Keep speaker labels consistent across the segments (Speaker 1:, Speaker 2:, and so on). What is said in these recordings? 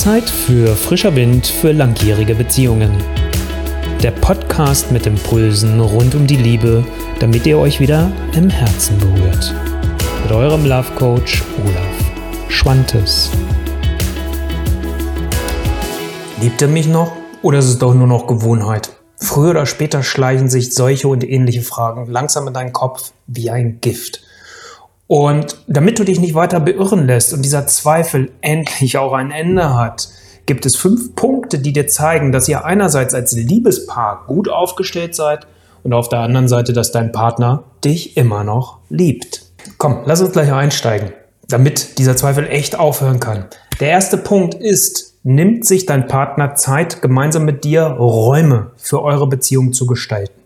Speaker 1: Zeit für frischer Wind für langjährige Beziehungen. Der Podcast mit Impulsen rund um die Liebe, damit ihr euch wieder im Herzen berührt. Mit eurem Love Coach Olaf Schwantes. Liebt ihr mich noch oder ist es doch nur noch Gewohnheit? Früher oder später schleichen sich solche und ähnliche Fragen langsam in deinen Kopf wie ein Gift. Und damit du dich nicht weiter beirren lässt und dieser Zweifel endlich auch ein Ende hat, gibt es fünf Punkte, die dir zeigen, dass ihr einerseits als Liebespaar gut aufgestellt seid und auf der anderen Seite, dass dein Partner dich immer noch liebt. Komm, lass uns gleich einsteigen, damit dieser Zweifel echt aufhören kann. Der erste Punkt ist, nimmt sich dein Partner Zeit, gemeinsam mit dir Räume für eure Beziehung zu gestalten.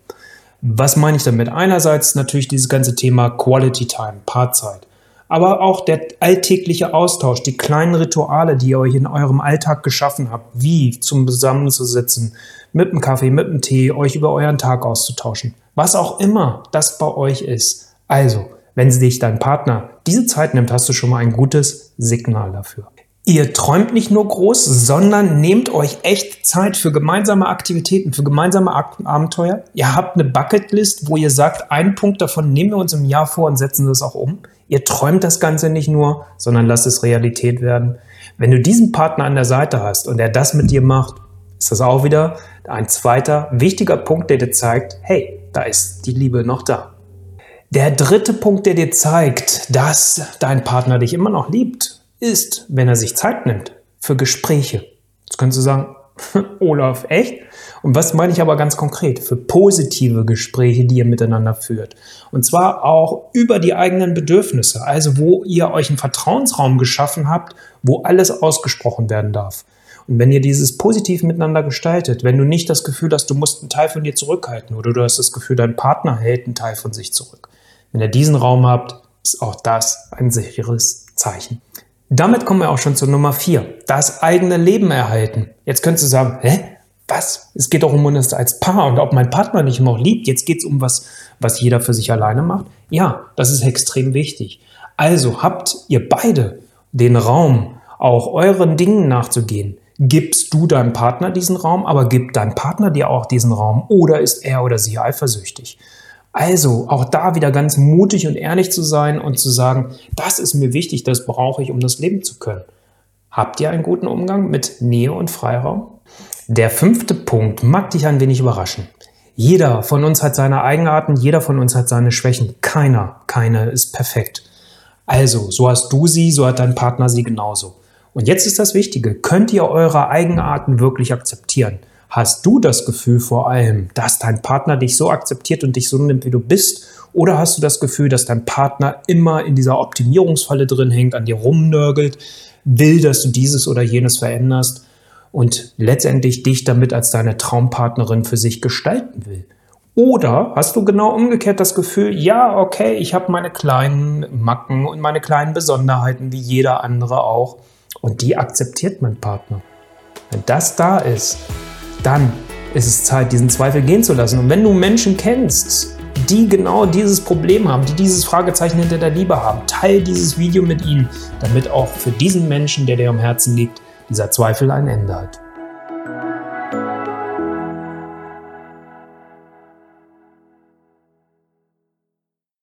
Speaker 1: Was meine ich damit? Einerseits natürlich dieses ganze Thema Quality Time, Paarzeit. Aber auch der alltägliche Austausch, die kleinen Rituale, die ihr euch in eurem Alltag geschaffen habt, wie zum Zusammenzusitzen, mit einem Kaffee, mit einem Tee, euch über euren Tag auszutauschen. Was auch immer das bei euch ist. Also, wenn sich dein Partner diese Zeit nimmt, hast du schon mal ein gutes Signal dafür. Ihr träumt nicht nur groß, sondern nehmt euch echt Zeit für gemeinsame Aktivitäten, für gemeinsame Abenteuer. Ihr habt eine Bucketlist, wo ihr sagt, einen Punkt davon nehmen wir uns im Jahr vor und setzen das auch um. Ihr träumt das Ganze nicht nur, sondern lasst es Realität werden. Wenn du diesen Partner an der Seite hast und er das mit dir macht, ist das auch wieder ein zweiter wichtiger Punkt, der dir zeigt, hey, da ist die Liebe noch da. Der dritte Punkt, der dir zeigt, dass dein Partner dich immer noch liebt ist, wenn er sich Zeit nimmt für Gespräche. Jetzt kannst du sagen, Olaf, echt? Und was meine ich aber ganz konkret? Für positive Gespräche, die ihr miteinander führt. Und zwar auch über die eigenen Bedürfnisse. Also wo ihr euch einen Vertrauensraum geschaffen habt, wo alles ausgesprochen werden darf. Und wenn ihr dieses positiv miteinander gestaltet, wenn du nicht das Gefühl hast, du musst einen Teil von dir zurückhalten oder du hast das Gefühl, dein Partner hält einen Teil von sich zurück. Wenn ihr diesen Raum habt, ist auch das ein sicheres Zeichen. Damit kommen wir auch schon zur Nummer vier. Das eigene Leben erhalten. Jetzt könntest du sagen, hä? Was? Es geht doch um uns als Paar und ob mein Partner nicht noch liebt. Jetzt geht es um was, was jeder für sich alleine macht. Ja, das ist extrem wichtig. Also habt ihr beide den Raum, auch euren Dingen nachzugehen. Gibst du deinem Partner diesen Raum, aber gibt dein Partner dir auch diesen Raum oder ist er oder sie eifersüchtig? Also auch da wieder ganz mutig und ehrlich zu sein und zu sagen, das ist mir wichtig, das brauche ich, um das leben zu können. Habt ihr einen guten Umgang mit Nähe und Freiraum? Der fünfte Punkt mag dich ein wenig überraschen. Jeder von uns hat seine Eigenarten, jeder von uns hat seine Schwächen. Keiner, keine ist perfekt. Also, so hast du sie, so hat dein Partner sie genauso. Und jetzt ist das Wichtige, könnt ihr eure Eigenarten wirklich akzeptieren? Hast du das Gefühl vor allem, dass dein Partner dich so akzeptiert und dich so nimmt, wie du bist? Oder hast du das Gefühl, dass dein Partner immer in dieser Optimierungsfalle drin hängt, an dir rumnörgelt, will, dass du dieses oder jenes veränderst und letztendlich dich damit als deine Traumpartnerin für sich gestalten will? Oder hast du genau umgekehrt das Gefühl, ja, okay, ich habe meine kleinen Macken und meine kleinen Besonderheiten wie jeder andere auch und die akzeptiert mein Partner. Wenn das da ist, dann ist es Zeit, diesen Zweifel gehen zu lassen. Und wenn du Menschen kennst, die genau dieses Problem haben, die dieses Fragezeichen hinter der Liebe haben, teil dieses Video mit ihnen, damit auch für diesen Menschen, der dir am Herzen liegt, dieser Zweifel ein Ende hat.